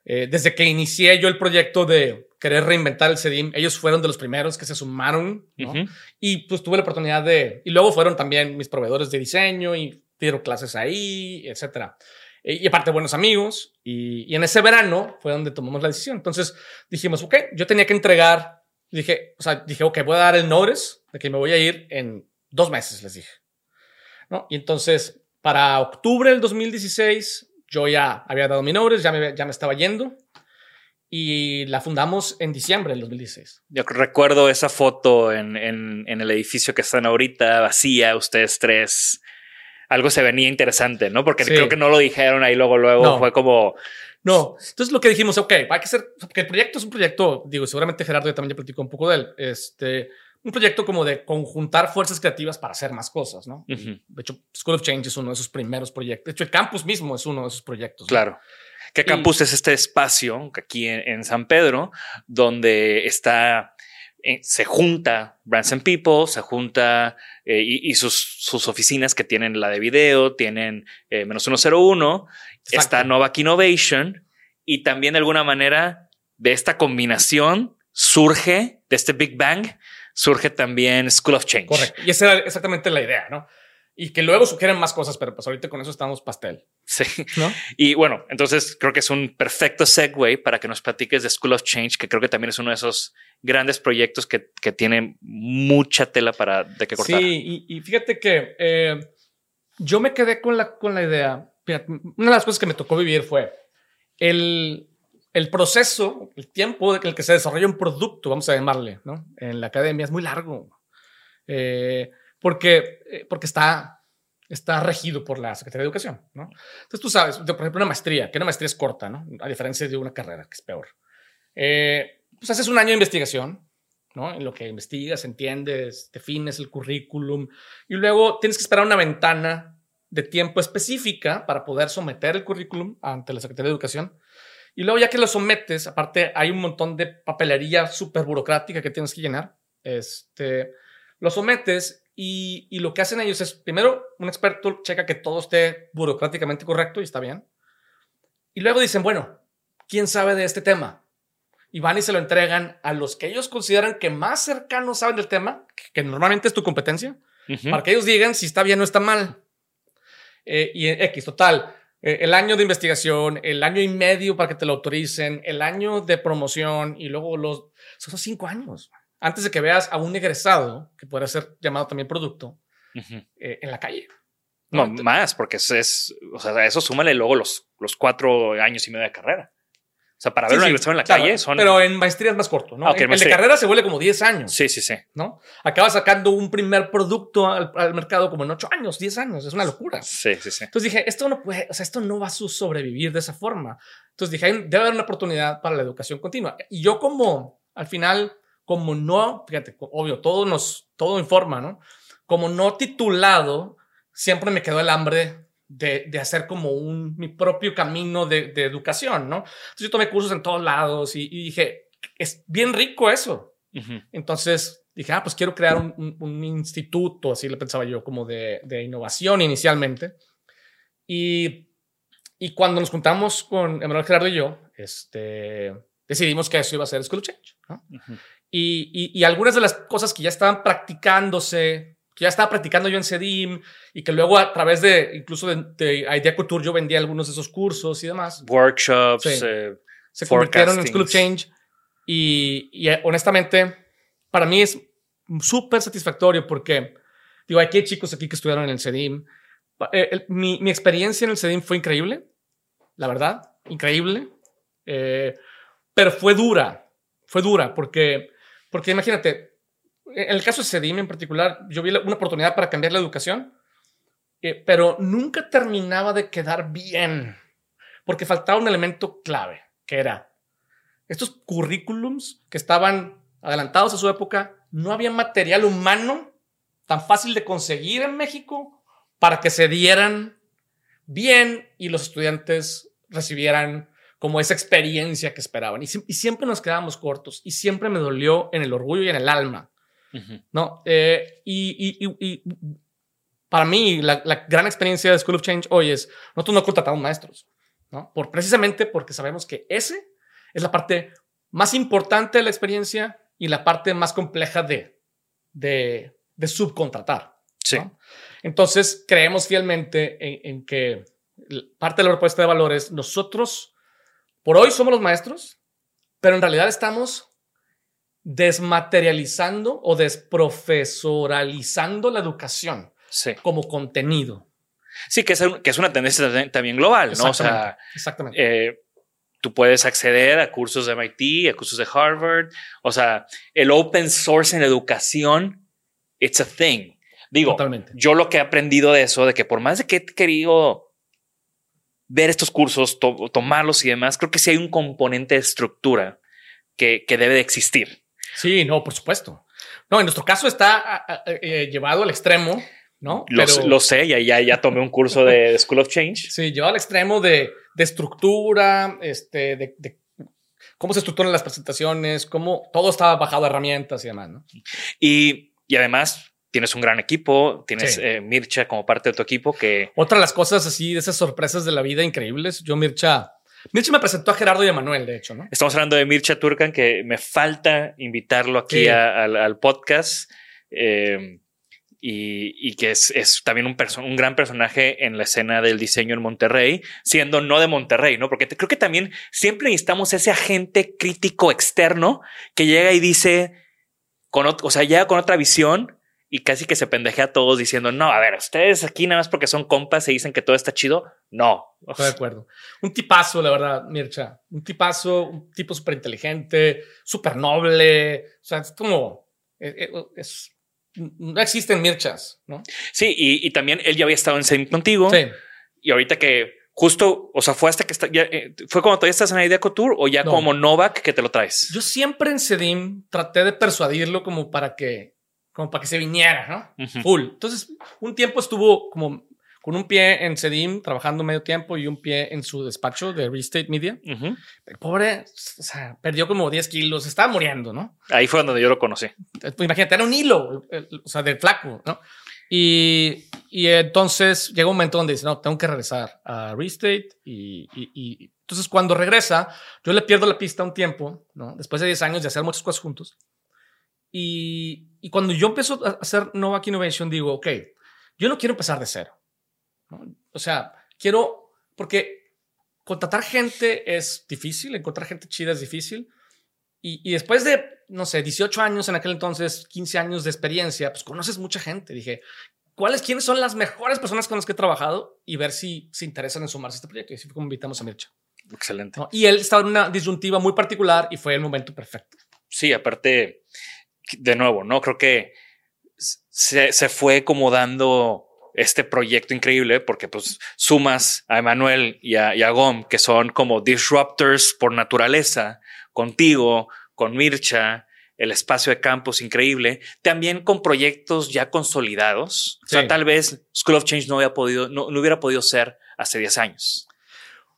Eh, desde que inicié yo el proyecto de querer reinventar el CEDIM, ellos fueron de los primeros que se sumaron, ¿no? Y pues tuve la oportunidad de, y luego fueron también mis proveedores de diseño y dieron clases ahí, etcétera. Eh, Y aparte buenos amigos. Y, y en ese verano fue donde tomamos la decisión. Entonces dijimos, ok, yo tenía que entregar, dije, o sea, dije, ok, voy a dar el notice de que me voy a ir en dos meses, les dije. ¿No? Y entonces, para octubre del 2016, yo ya había dado mi notice, ya me, ya me estaba yendo. Y la fundamos en diciembre del 2016. Yo recuerdo esa foto en, en- en el edificio que están ahorita, vacía, ustedes tres. Algo se venía interesante, ¿no? Porque Sí. creo que no lo dijeron ahí luego, luego No. fue como, No, entonces lo que dijimos, ok, hay que ser, porque el proyecto es un proyecto, digo, seguramente Gerardo ya también ya platicó un poco de él, este, un proyecto como de conjuntar fuerzas creativas para hacer más cosas, ¿no? De hecho, School of Change es uno de esos primeros proyectos. De hecho, el campus mismo es uno de esos proyectos. ¿no? claro. Que Campus es este espacio aquí en, en San Pedro donde está eh, se junta Branson People, se junta eh, y, y sus, sus, oficinas que tienen la de video, tienen eh, menos 101, Exacto. está Novak Innovation y también de alguna manera de esta combinación surge, de este Big Bang, surge también School of Change. Correcto. Y esa era exactamente la idea, ¿no? Y que luego sugieren más cosas, pero pues ahorita con eso estamos pastel. Sí. ¿No? Y bueno, entonces creo que es un perfecto segue para que nos platiques de School of Change, que creo que también es uno de esos grandes proyectos que, que tienen mucha tela para de que cortar. Sí, y, y fíjate que eh, yo me quedé con la, con la idea. Fíjate, una de las cosas que me tocó vivir fue el, el proceso, el tiempo en el que se desarrolla un producto, vamos a llamarle, ¿no? En la academia es muy largo. Eh, porque, eh, porque está, está regido por la Secretaría de Educación, ¿no? Entonces tú sabes, por ejemplo, una maestría, que una maestría es corta, ¿no? A diferencia de una carrera, que es peor. Eh, pues haces un año de investigación, ¿no? En lo que investigas, entiendes, defines el currículum y luego tienes que esperar una ventana de tiempo específica para poder someter el currículum ante la Secretaría de Educación. Y luego ya que lo sometes, aparte hay un montón de papelería súper burocrática que tienes que llenar. Este, lo sometes y, y, lo que hacen ellos es, primero, un experto checa que todo esté burocráticamente correcto y está bien. Y luego dicen, bueno, ¿quién sabe de este tema? Y van y se lo entregan a los que ellos consideran que más cercanos saben del tema, que, normalmente es tu competencia, uh -huh. para que ellos digan si está bien o está mal. Eh, y X, total. Eh, el año de investigación, el año y medio para que te lo autoricen, el año de promoción y luego los... Son cinco años antes de que veas a un egresado, que puede ser llamado también producto, uh -huh. eh, en la calle. No, no más, porque es, es, o sea, eso súmale luego los, los cuatro años y medio de carrera. O sea, para ver sí, un sí, egresado en la claro, calle son. Pero en maestría es más corto, ¿no? Ah, okay, en, el de carrera se vuelve como 10 años. Sí, sí, sí. ¿No? Acabas sacando un primer producto al, al, mercado como en 8 años, 10 años. Es una locura. Sí, sí, sí. Entonces dije, esto no puede, o sea, esto no va a sobrevivir de esa forma. Entonces dije, debe haber una oportunidad para la educación continua. Y yo, como al final, como no, fíjate, obvio, todo nos, todo informa, ¿no? Como no titulado, siempre me quedó el hambre de, de, hacer como un, mi propio camino de, de, educación, ¿no? Entonces yo tomé cursos en todos lados y, y dije, es bien rico eso. Uh -huh. Entonces dije, ah, pues quiero crear un, un, un instituto, así le pensaba yo, como de, de, innovación inicialmente. Y, y cuando nos juntamos con Emanuel Gerardo y yo, este, decidimos que eso iba a ser School Change, ¿no? Uh -huh. y, y, y algunas de las cosas que ya estaban practicándose que ya estaba practicando yo en CEDIM y que luego a través de incluso de, de Idea Couture yo vendía algunos de esos cursos y demás. Workshops, sí. eh, se convirtieron en School of Change y, y eh, honestamente para mí es súper satisfactorio porque digo, aquí hay chicos aquí que estudiaron en el CEDIM. Eh, el, mi, mi, experiencia en el CEDIM fue increíble, la verdad, increíble, eh, pero fue dura, fue dura porque, porque imagínate, en el caso de CEDIM en particular, yo vi una oportunidad para cambiar la educación, eh, pero nunca terminaba de quedar bien, porque faltaba un elemento clave, que era estos currículums que estaban adelantados a su época, no había material humano tan fácil de conseguir en México para que se dieran bien y los estudiantes recibieran como esa experiencia que esperaban. Y siempre nos quedábamos cortos y siempre me dolió en el orgullo y en el alma Uh -huh. ¿no? Eh, y, y, y, para mí, la, la, gran experiencia de School of Change hoy es, nosotros no contratamos maestros, ¿no? Por, precisamente porque sabemos que ese es la parte más importante de la experiencia y la parte más compleja de, de, de subcontratar. Sí. ¿no? Entonces, creemos fielmente en, en, que parte de la propuesta de valores, nosotros, por hoy somos los maestros, pero en realidad estamos desmaterializando o desprofesoralizando la educación sí. como contenido. Sí, que es, que es una tendencia también global, ¿no? O sea, exactamente. Eh, tú puedes acceder a cursos de MIT, a cursos de Harvard. O sea, el open source en educación, it's a thing. Digo, Totalmente. yo lo que he aprendido de eso, de que por más de que he querido ver estos cursos, to tomarlos y demás, creo que sí hay un componente de estructura que, que debe de existir. Sí, no, por supuesto. No, en nuestro caso está eh, llevado al extremo, ¿no? Lo, Pero, lo sé, ya, ya, ya tomé un curso de, School of Change. Sí, llevado al extremo de, de estructura, este, de, de cómo se estructuran las presentaciones, cómo todo estaba bajado a herramientas y demás, ¿no? Y, y además tienes un gran equipo, tienes Sí. eh, Mircha como parte de tu equipo que Otra de las cosas así, de esas sorpresas de la vida increíbles, yo Mircha, Mircha me presentó a Gerardo y a Manuel, de hecho, ¿no? estamos hablando de Mircha Turkan, que me falta invitarlo aquí Sí. a- al, al podcast. eh, y, y que es, es también un, gran personaje en la escena del diseño en Monterrey, siendo no de Monterrey, ¿no? Porque te- creo que también siempre necesitamos ese agente crítico externo que llega y dice, con, o sea, llega con otra visión y casi que se pendejea a todos diciendo, no, a ver, ustedes aquí nada más porque son compas se dicen que todo está chido. No. Estoy de acuerdo. Un tipazo, la verdad, Mircha. Un tipazo, un tipo súper inteligente, súper noble. O sea, es como. eh, eh, es- no existen Mirchas, ¿no? Sí, y, y también él ya había estado en Sim contigo. Sí. Y ahorita que justo, o sea, fue hasta que está, ya, eh, fue cuando todavía estás en Idea Couture o ya No. como Novak que te lo traes. Yo siempre en Sedim traté de persuadirlo como para que, como para que se viniera, ¿no? Ujú. Full. Entonces, un tiempo estuvo como con un pie en Sedim trabajando medio tiempo y un pie en su despacho de Real Estate Media. Ujú. El pobre, o sea, perdió como 10 kilos, estaba muriendo, ¿no? Ahí fue donde yo lo conocí. Pues imagínate, era un hilo, o sea, del flaco, ¿no? Y, y entonces llega un momento donde dice, no, tengo que regresar a Real Estate. Y, y- y entonces cuando regresa, yo le pierdo la pista un tiempo, ¿no? Después de 10 años de hacer muchas cosas juntos. Y, y cuando yo empiezo a hacer Novak Innovation, digo, ok, yo no quiero empezar de cero. ¿no? O sea, quiero, porque contratar gente es difícil, encontrar gente chida es difícil. Y, y después de, no sé, 18 años en aquel entonces, 15 años de experiencia, pues conoces mucha gente. Dije, ¿cuáles, quiénes son las mejores personas con las que he trabajado? Y ver si se interesan en sumarse a este proyecto. Y así fue como invitamos a Mircha. Excelente. ¿no? Y él estaba en una disyuntiva muy particular y fue el momento perfecto. Sí, aparte, de nuevo, ¿no? Creo que se, se fue como dando este proyecto increíble porque pues sumas a Emanuel y a, y a Gom, que son como disruptors por naturaleza, contigo, con Mircha, el espacio de campus increíble, también con proyectos ya consolidados. O sea, tal vez School of Change no, había podido, no, no hubiera podido ser hace 10 años.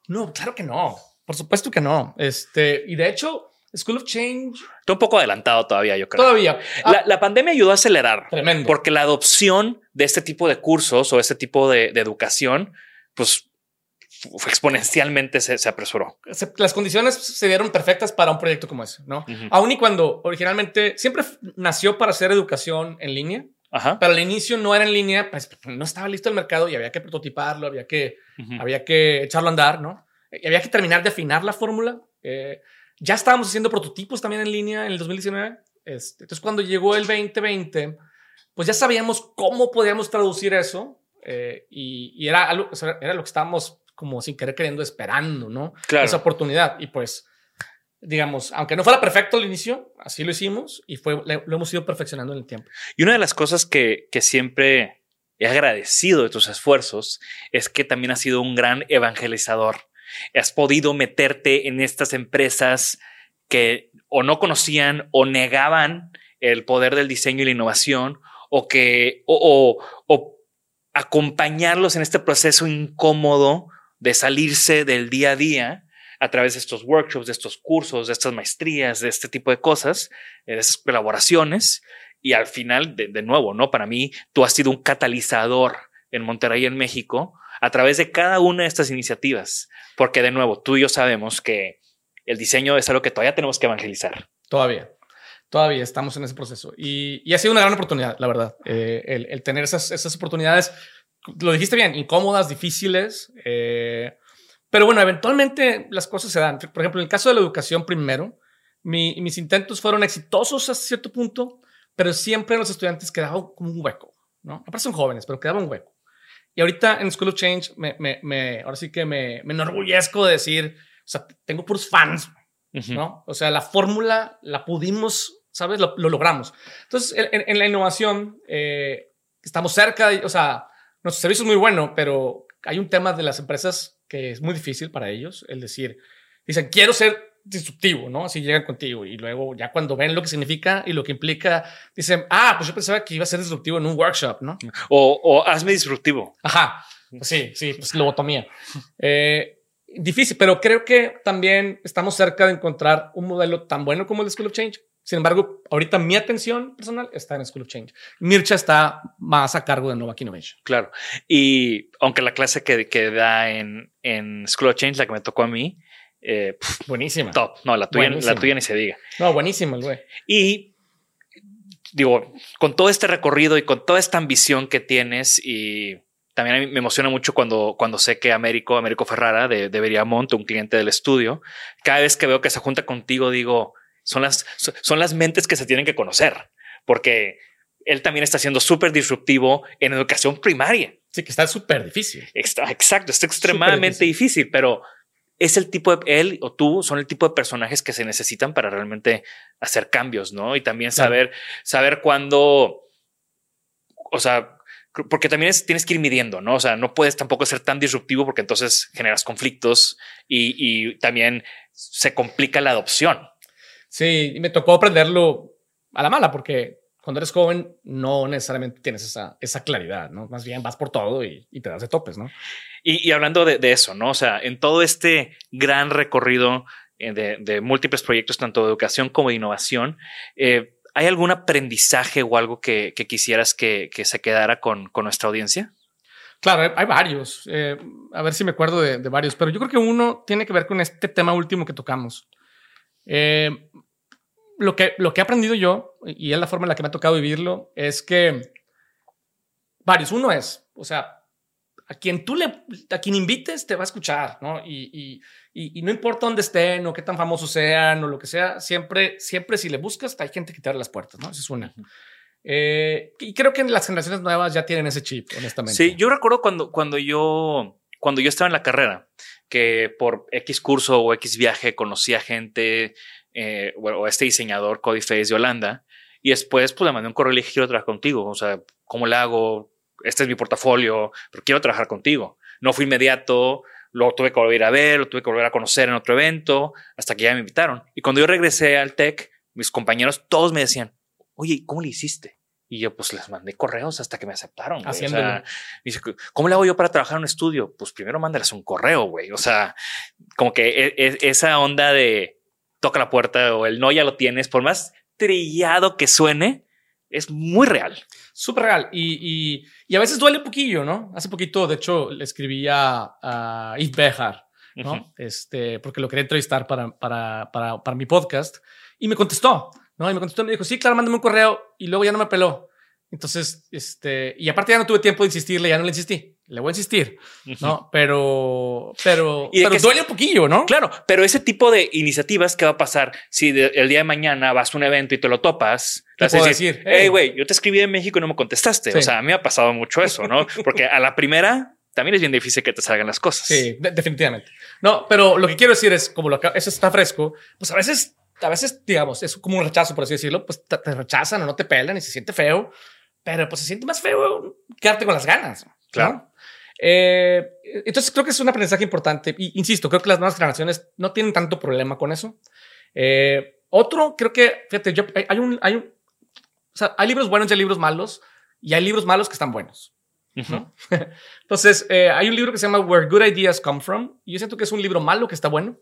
No, claro que no. Por supuesto que no. Este, y de hecho, School of Change Está un poco adelantado todavía, yo creo. todavía. Ah, La, la pandemia ayudó a acelerar. Tremendo. Porque la adopción de este tipo de cursos o este tipo de, de educación, pues fue exponencialmente se, se apresuró. las condiciones se dieron perfectas para un proyecto como ese, ¿no? Ujú. Aún y cuando originalmente siempre nació para hacer educación en línea, Ajá. pero al inicio no era en línea, pues no estaba listo el mercado y había que prototiparlo, había que, Ujú. había que echarlo a andar, ¿no? Y había que terminar de afinar la fórmula. Eh, ya estábamos haciendo prototipos también en línea en el 2019. Este, entonces, cuando llegó el 2020, pues ya sabíamos cómo podíamos traducir eso eh, y, y era, algo, o sea, era lo que estábamos como sin querer queriendo esperando, ¿no? Claro. Esa oportunidad. Y pues, digamos, aunque no fuera perfecto al inicio, así lo hicimos y fue, lo hemos ido perfeccionando en el tiempo. Y una de las cosas que, que siempre he agradecido de tus esfuerzos es que también has sido un gran evangelizador. Has podido meterte en estas empresas que o no conocían o negaban el poder del diseño y la innovación o que o, acompañarlos en este proceso incómodo de salirse del día a día a través de estos workshops, de estos cursos, de estas maestrías, de este tipo de cosas, de esas colaboraciones. Y al final, de, de nuevo, ¿no? Para mí, tú has sido un catalizador en Monterrey, en México, a través de cada una de estas iniciativas. Porque, de nuevo, tú y yo sabemos que el diseño es algo que todavía tenemos que evangelizar. Todavía. Todavía estamos en ese proceso. Y, ha sido una gran oportunidad, la verdad. Eh, el, tener esas, esas oportunidades, lo dijiste bien, incómodas, difíciles. eh, pero bueno, eventualmente las cosas se dan. Por ejemplo, en el caso de la educación primero, mi- mis intentos fueron exitosos hasta cierto punto, pero siempre los estudiantes quedaba como un hueco. ¿no? Aparte son jóvenes, pero quedaba un hueco. Y ahorita en School of Change, me, me- me- ahora sí que me, me enorgullezco de decir, o sea, tengo puros fans, Ujú. ¿no? O sea, la fórmula la pudimos, ¿sabes? Lo, lo logramos. Entonces, en, en- en la innovación, eh, estamos cerca, de- o sea, nuestro servicio es muy bueno, pero hay un tema de las empresas que es muy difícil para ellos, el decir, dicen, quiero ser disruptivo, ¿no? Así llegan contigo y luego ya cuando ven lo que significa y lo que implica, dicen, ah, pues yo pensaba que iba a ser disruptivo en un workshop, ¿no? O, o hazme disruptivo. Ajá. Pues sí, sí, pues lobotomía. Eh, difícil, pero creo que también estamos cerca de encontrar un modelo tan bueno como el School of Change. Sin embargo, ahorita mi atención personal está en School of Change. Mircha está más a cargo de Novak Innovation. Claro. Y aunque la clase que, que da en, en School of Change, la que me tocó a mí, eh, Buenísima. top. No, la tuya, la Buenísima. tuya ni se diga. No, buenísimo el güey. Y digo, con todo este recorrido y con toda esta ambición que tienes y también a mí me emociona mucho cuando, cuando sé que Américo, Américo Ferrara de, de Beriamont, un cliente del estudio, cada vez que veo que se junta contigo, digo, son las, so- son las mentes que se tienen que conocer, porque él también está siendo súper disruptivo en educación primaria. Sí, que está súper difícil. Está- exacto, está extremadamente difícil, pero es el tipo de él o tú son el tipo de personajes que se necesitan para realmente hacer cambios, ¿no? Y también Claro. saber, saber cuándo, o sea, porque también es- tienes que ir midiendo, ¿no? O sea, no puedes tampoco ser tan disruptivo porque entonces generas conflictos y, y también se complica la adopción. Sí, y me tocó aprenderlo a la mala porque cuando eres joven no necesariamente tienes esa, esa claridad, ¿no? Más bien vas por todo y, y te das de topes, ¿no? Y, y hablando de, de eso, ¿no? O sea, en todo este gran recorrido eh, de, de múltiples proyectos, tanto de educación como de innovación, eh, ¿hay algún aprendizaje o algo que, que quisieras que, que se quedara con, con nuestra audiencia? Claro, hay, hay varios. Eh, a ver si me acuerdo de, de varios, pero yo creo que uno tiene que ver con este tema último que tocamos. Eh, lo, que, lo que he aprendido yo, y es la forma en la que me ha tocado vivirlo, es que varios. Uno es, o sea, a quien tú le, a quien invites te va a escuchar, ¿no? Y, y, y, y no importa dónde estén o qué tan famosos sean o lo que sea, siempre, siempre si le buscas, hay gente que te abre las puertas, ¿no? Esa es una. Eh, y creo que las generaciones nuevas ya tienen ese chip, honestamente. Sí, yo recuerdo cuando, cuando yo cuando yo estaba en la carrera, que por X curso o X viaje conocía gente eh, o, este diseñador Cody Face de Holanda y después pues le mandé un correo y le dije quiero trabajar contigo, o sea, ¿cómo le hago? Este es mi portafolio, pero quiero trabajar contigo. No fue inmediato, lo tuve que volver a ver, lo tuve que volver a conocer en otro evento, hasta que ya me invitaron. Y cuando yo regresé al TEC, mis compañeros todos me decían, oye, ¿cómo le hiciste? Y yo pues les mandé correos hasta que me aceptaron. O sea, dice, ¿cómo le hago yo para trabajar en un estudio? Pues primero mándales un correo, güey. O sea, como que e- e- esa onda de toca la puerta o el no ya lo tienes, por más trillado que suene, es muy real. Súper real. Y, y, y a veces duele un poquillo, ¿no? Hace poquito, de hecho, le escribí a, a Yves Behar, ¿no? Ujú. este, porque lo quería entrevistar para, para, para, para mi podcast y me contestó, ¿no? Y me contestó y me dijo, sí, claro, mándame un correo y luego ya no me peló. Entonces, este, y aparte ya no tuve tiempo de insistirle, ya no le insistí. Le voy a insistir, ¿no? Pero, pero, ¿Y pero duele un poquillo, ¿no? Claro, pero ese tipo de iniciativas, ¿qué va a pasar si de- el día de mañana vas a un evento y te lo topas? Te vas a decir, "Hey". güey, yo te escribí en México y no me contestaste. Sí. O sea, a mí me ha pasado mucho eso, ¿no? Porque a la primera también es bien difícil que te salgan las cosas. Sí, de- definitivamente. No, pero lo que quiero decir es, como lo acá- eso está fresco, pues a veces, a veces, digamos, es como un rechazo, por así decirlo, pues te, te rechazan o no te pelan y se siente feo, pero pues se siente más feo quedarte con las ganas. ¿no? Eh, entonces creo que es un aprendizaje importante. Y insisto, creo que las nuevas generaciones no tienen tanto problema con eso. Eh, otro, creo que, fíjate, yo, hay, hay un, hay un, o sea, hay libros buenos y hay libros malos, y hay libros malos que están buenos. Ujú. ¿no? Entonces, eh, hay un libro que se llama Where Good Ideas Come From, y yo siento que es un libro malo que está bueno.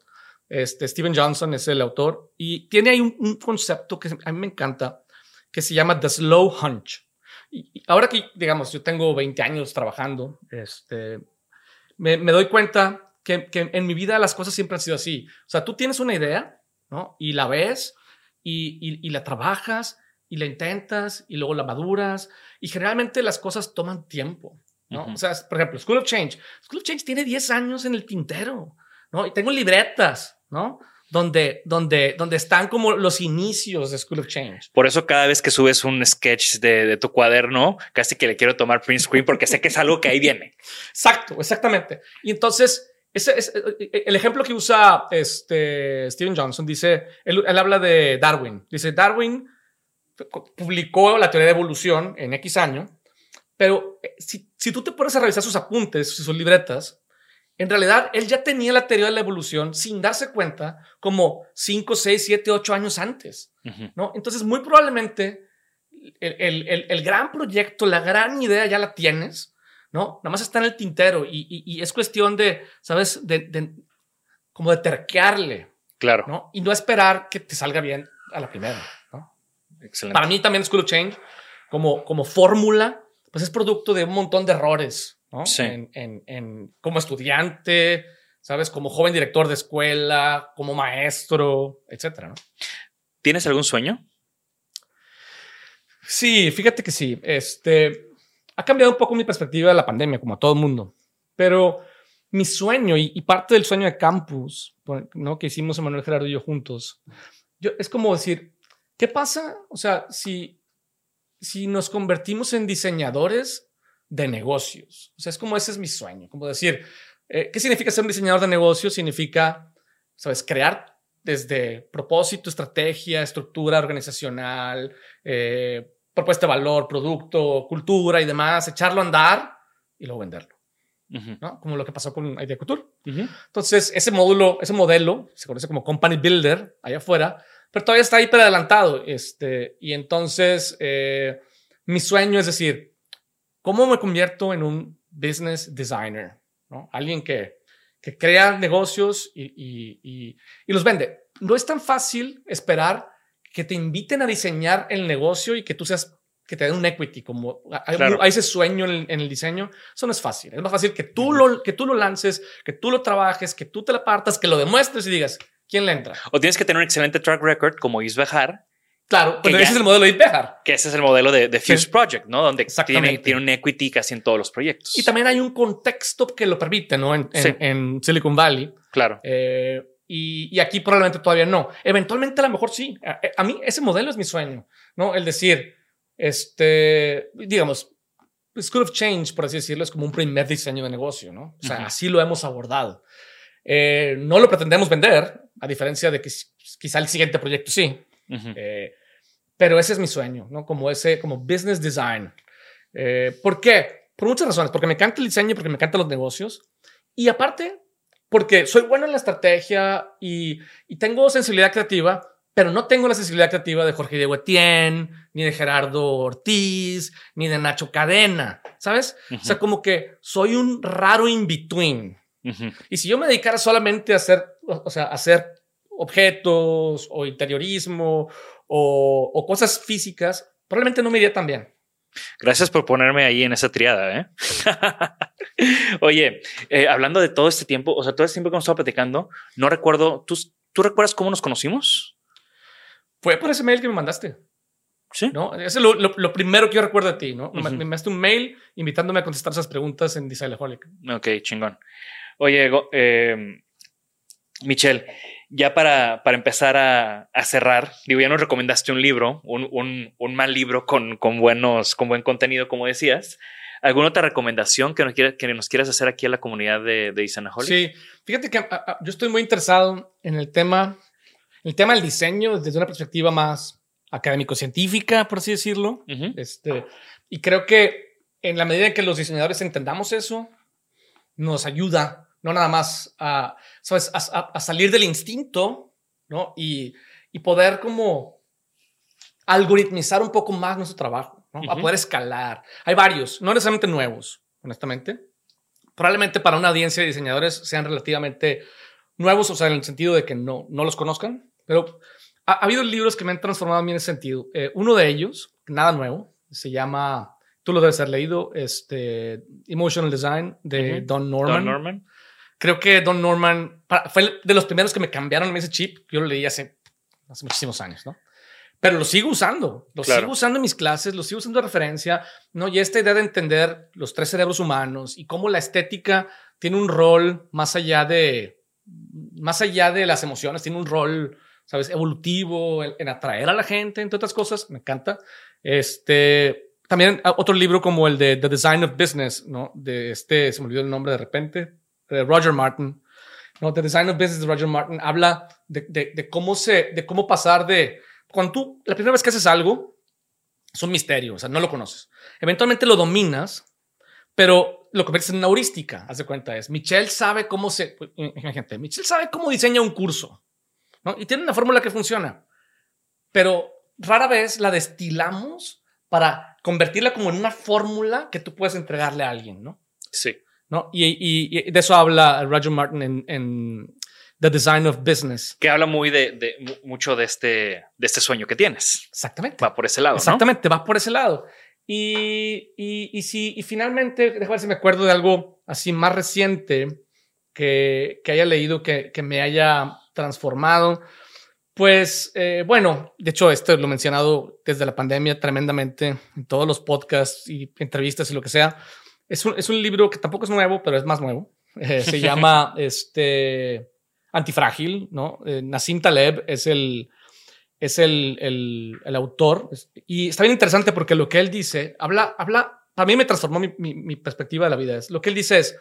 Este, Steven Johnson es el autor, y tiene ahí un, un concepto que a mí me encanta, que se llama The Slow Hunch. Y, ahora que, digamos, yo tengo 20 años trabajando, este, me, me doy cuenta que, que en mi vida las cosas siempre han sido así. O sea, tú tienes una idea, ¿no? Y la ves y, y- y la trabajas y la intentas y luego la maduras y generalmente las cosas toman tiempo, ¿no? Ujú. O sea, por ejemplo, School of Change. School of Change tiene 10 años en el tintero, ¿no? Y tengo libretas, ¿no? Donde, donde, donde están como los inicios de School of Change. Por eso cada vez que subes un sketch de, de tu cuaderno, casi que le quiero tomar print screen porque sé que es algo que ahí viene. Exacto, exactamente. Y entonces, ese es el ejemplo que usa este Steven Johnson. Dice, él, él habla de Darwin. Dice, Darwin publicó la teoría de evolución en X año, pero eh, si, si tú te pones a revisar sus apuntes, sus libretas, en realidad él ya tenía la teoría de la evolución sin darse cuenta como 5, 6, 7, 8 años antes. ¿no? Entonces, muy probablemente el, el- el- el gran proyecto, la gran idea ya la tienes, ¿no? Nada más está en el tintero y, y- y es cuestión de, ¿sabes? De, de como de terquearle, Claro. ¿no? Y no esperar que te salga bien a la primera, ¿no? Excelente. Para mí también School of Change, como, como fórmula, pues es producto de un montón de errores, ¿no? Sí. En, en- en- como estudiante, ¿sabes? Como joven director de escuela, como maestro, etcétera, ¿no? ¿Tienes algún sueño? Sí, fíjate que sí. Este ha cambiado un poco mi perspectiva de la pandemia, como a todo el mundo. Pero mi sueño y, y parte del sueño de campus, ¿no? Que hicimos Emanuel Gerardo y yo juntos, yo, es como decir, ¿qué pasa? O sea, si, si nos convertimos en diseñadores de negocios. O sea, es como ese es mi sueño, como decir, eh, ¿qué significa ser un diseñador de negocios? Significa, ¿sabes? Crear desde propósito, estrategia, estructura organizacional, eh, propuesta de valor, producto, cultura y demás, echarlo a andar y luego venderlo. ¿no? Como lo que pasó con Idea Couture. Ujú. Entonces, ese módulo, ese modelo se conoce como Company Builder allá afuera, pero todavía está hiper adelantado. Este, y entonces, eh, mi sueño es decir, ¿cómo me convierto en un business designer? ¿no? Alguien que, que crea negocios y, y- y- y los vende. No es tan fácil esperar que te inviten a diseñar el negocio y que tú seas que te den un equity, como hay, Claro. hay ese sueño en el, en el diseño, eso no es fácil. Es más fácil que tú, lo, que tú lo lances, que tú lo trabajes, que tú te la partas, que lo demuestres y digas, ¿quién le entra? O tienes que tener un excelente track record como Isbejar, Claro, Que pero ya- ese es el modelo de Bejar. que ese es el modelo de, de Fuse Sí. Project, ¿no? Donde tiene, tiene un equity casi en todos los proyectos. Y también hay un contexto que lo permite, ¿no? En, en- Sí. en Silicon Valley. Claro. Eh, y, y aquí probablemente todavía no. Eventualmente a lo mejor sí. A, a mí ese modelo es mi sueño, ¿no? El decir, este, digamos, School of Change, por así decirlo, es como un primer diseño de negocio, ¿no? O sea, Ujú. así lo hemos abordado. Eh, no lo pretendemos vender, a diferencia de que quizá el siguiente proyecto sí. Ujú. Eh, pero ese es mi sueño, ¿no? Como ese, como business design. Eh, ¿Por qué? Por muchas razones. Porque me encanta el diseño, porque me encantan los negocios. Y aparte, porque soy bueno en la estrategia y, y tengo sensibilidad creativa, pero no tengo la sensibilidad creativa de Jorge Diego Etienne, ni de Gerardo Ortiz, ni de Nacho Cadena, ¿sabes? O sea, como que soy un raro in-between. Y si yo me dedicara solamente a hacer, o sea, a hacer objetos o interiorismo o, o cosas físicas, probablemente no me iría tan bien. Gracias por ponerme ahí en esa triada, ¿eh? Oye, eh, hablando de todo este tiempo, o sea, todo este tiempo que hemos estado platicando, no recuerdo, ¿tú, ¿tú recuerdas cómo nos conocimos? Fue por ese mail que me mandaste, Sí. ¿no? Ese es lo, lo- lo primero que yo recuerdo de ti, ¿no? Me- mandaste un mail invitándome a contestar esas preguntas en Designaholic. Ok, chingón. Oye, Go- eh, Michelle, ya para, para empezar a, a cerrar, digo, ya nos recomendaste un libro, un, un, un mal libro con, con, buenos, con buen contenido, como decías. ¿Alguna otra recomendación que nos, quiera- que nos quieras hacer aquí a la comunidad de, de Isanaholic? Sí, fíjate que a- a- yo estoy muy interesado en el tema, el tema del diseño desde una perspectiva más académico-científica, por así decirlo. Ujú. Este, y creo que en la medida en que los diseñadores entendamos eso, nos ayuda, no nada más a, ¿sabes? a, a- a salir del instinto, ¿no? Y, y poder como algoritmizar un poco más nuestro trabajo, ¿no? A Ujú. poder escalar. Hay varios, no necesariamente nuevos, honestamente. Probablemente para una audiencia de diseñadores sean relativamente nuevos, o sea, en el sentido de que no, no los conozcan, pero ha, ha habido libros que me han transformado a mí en ese sentido. Eh, uno de ellos, nada nuevo, se llama, tú lo debes haber leído, este, Emotional Design de Ujú. Don Norman. Don Norman. Creo que Don Norman pa- fue de los primeros que me cambiaron ese chip. Yo lo leí hace, hace muchísimos años, ¿no? Pero lo sigo usando, lo Claro. sigo usando en mis clases, lo sigo usando de referencia, ¿no? Y esta idea de entender los tres cerebros humanos y cómo la estética tiene un rol más allá de, más allá de las emociones, tiene un rol, ¿sabes? Evolutivo en, en atraer a la gente, entre otras cosas, me encanta. Este, también ah, otro libro como el de The Design of Business, ¿no? De este, se me olvidó el nombre de repente, Roger Martin. No, The Design of Business de Roger Martin habla de, de- de cómo se, de cómo pasar de cuando tú la primera vez que haces algo es un misterio, o sea, no lo conoces. Eventualmente lo dominas, pero lo conviertes en una heurística. Haz de cuenta es Michelle sabe cómo se, pues, imagínate, Michelle sabe cómo diseña un curso, ¿no? Y tiene una fórmula que funciona, pero rara vez la destilamos para convertirla como en una fórmula que tú puedes entregarle a alguien, ¿no? Sí. ¿No? Y, y- y de eso habla Roger Martin en, en The Design of Business. Que habla muy de, de mucho de este, de este sueño que tienes. Exactamente. Va por ese lado. Exactamente, va por ese lado. Y, y, y, si, y finalmente, déjame ver si me acuerdo de algo así más reciente que, que haya leído, que, que, me haya transformado. Pues eh, bueno, de hecho, esto lo he mencionado desde la pandemia tremendamente en todos los podcasts y entrevistas y lo que sea. Es un, es un libro que tampoco es nuevo, pero es más nuevo. Eh, se llama este, Antifrágil, ¿no? Eh, Nassim Taleb es el, es el, el, el, autor. Y está bien interesante porque lo que él dice, habla, habla, para mí me transformó mi, mi, mi, perspectiva de la vida. Es, lo que él dice es,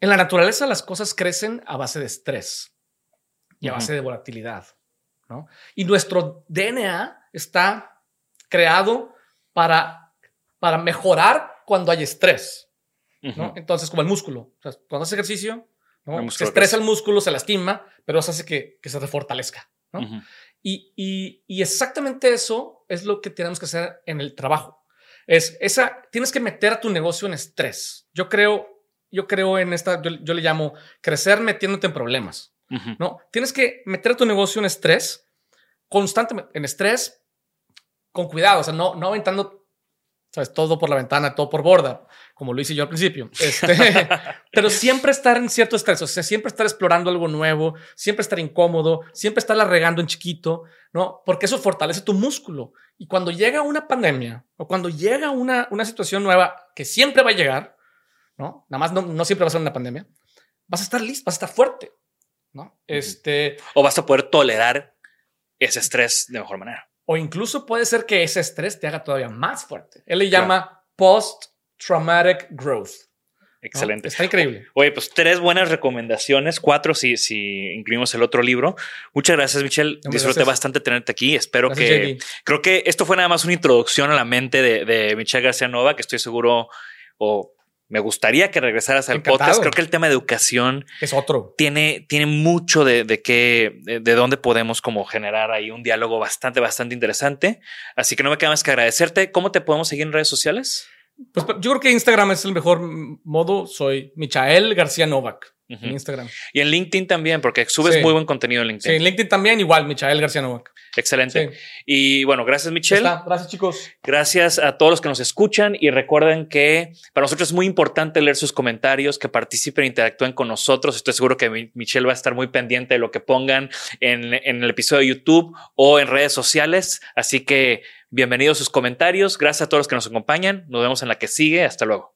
en la naturaleza las cosas crecen a base de estrés y a base de volatilidad, ¿no? Y nuestro DNA está creado para, para mejorar cuando hay estrés, ¿no? Entonces, como el músculo, o sea, cuando haces ejercicio, ¿no? se estresa el músculo, se lastima, pero eso hace que, que se refortalezca, ¿no? Uh -huh. y, y, y, exactamente eso es lo que tenemos que hacer en el trabajo. Es esa, tienes que meter a tu negocio en estrés. Yo creo, yo creo en esta, yo, yo le llamo crecer metiéndote en problemas. Uh -huh. No, tienes que meter a tu negocio en estrés, constantemente, en estrés, con cuidado, o sea, no, no aventando, sabes, todo por la ventana, todo por borda, como lo hice yo al principio. Este, pero siempre estar en cierto estrés, o sea, siempre estar explorando algo nuevo, siempre estar incómodo, siempre estarla regando en chiquito, ¿no? Porque eso fortalece tu músculo. Y cuando llega una pandemia o cuando llega una, una situación nueva que siempre va a llegar, ¿no? Nada más no, no siempre va a ser una pandemia, vas a estar listo, vas a estar fuerte. ¿no? Este, o vas a poder tolerar ese estrés de mejor manera. O incluso puede ser que ese estrés te haga todavía más fuerte. Él le llama claro. post-traumatic growth. Excelente. ¿no? Está increíble. Oye, pues tres buenas recomendaciones, cuatro si, si incluimos el otro libro. Muchas gracias, Michelle. No, Disfruté gracias. bastante tenerte aquí. Espero gracias, que... JD. Creo que esto fue nada más una introducción a la mente de, de Michelle García Nova, que estoy seguro o me gustaría que regresaras al Encantado. podcast. Creo que el tema de educación es otro. Tiene, tiene mucho de, de qué, de, de, dónde podemos como generar ahí un diálogo bastante, bastante interesante. Así que no me queda más que agradecerte. ¿Cómo te podemos seguir en redes sociales? Pues yo creo que Instagram es el mejor modo. Soy Michael García Novak. Uh -huh. En Instagram. Y en LinkedIn también, porque subes sí. muy buen contenido en LinkedIn. Sí, en LinkedIn también, igual, Michael García Novak. Excelente. Sí. Y bueno, gracias, Michelle. Gracias, chicos. Gracias a todos los que nos escuchan y recuerden que para nosotros es muy importante leer sus comentarios, que participen, interactúen con nosotros. Estoy seguro que Michelle va a estar muy pendiente de lo que pongan en, en el episodio de YouTube o en redes sociales. Así que bienvenidos a sus comentarios. Gracias a todos los que nos acompañan. Nos vemos en la que sigue. Hasta luego.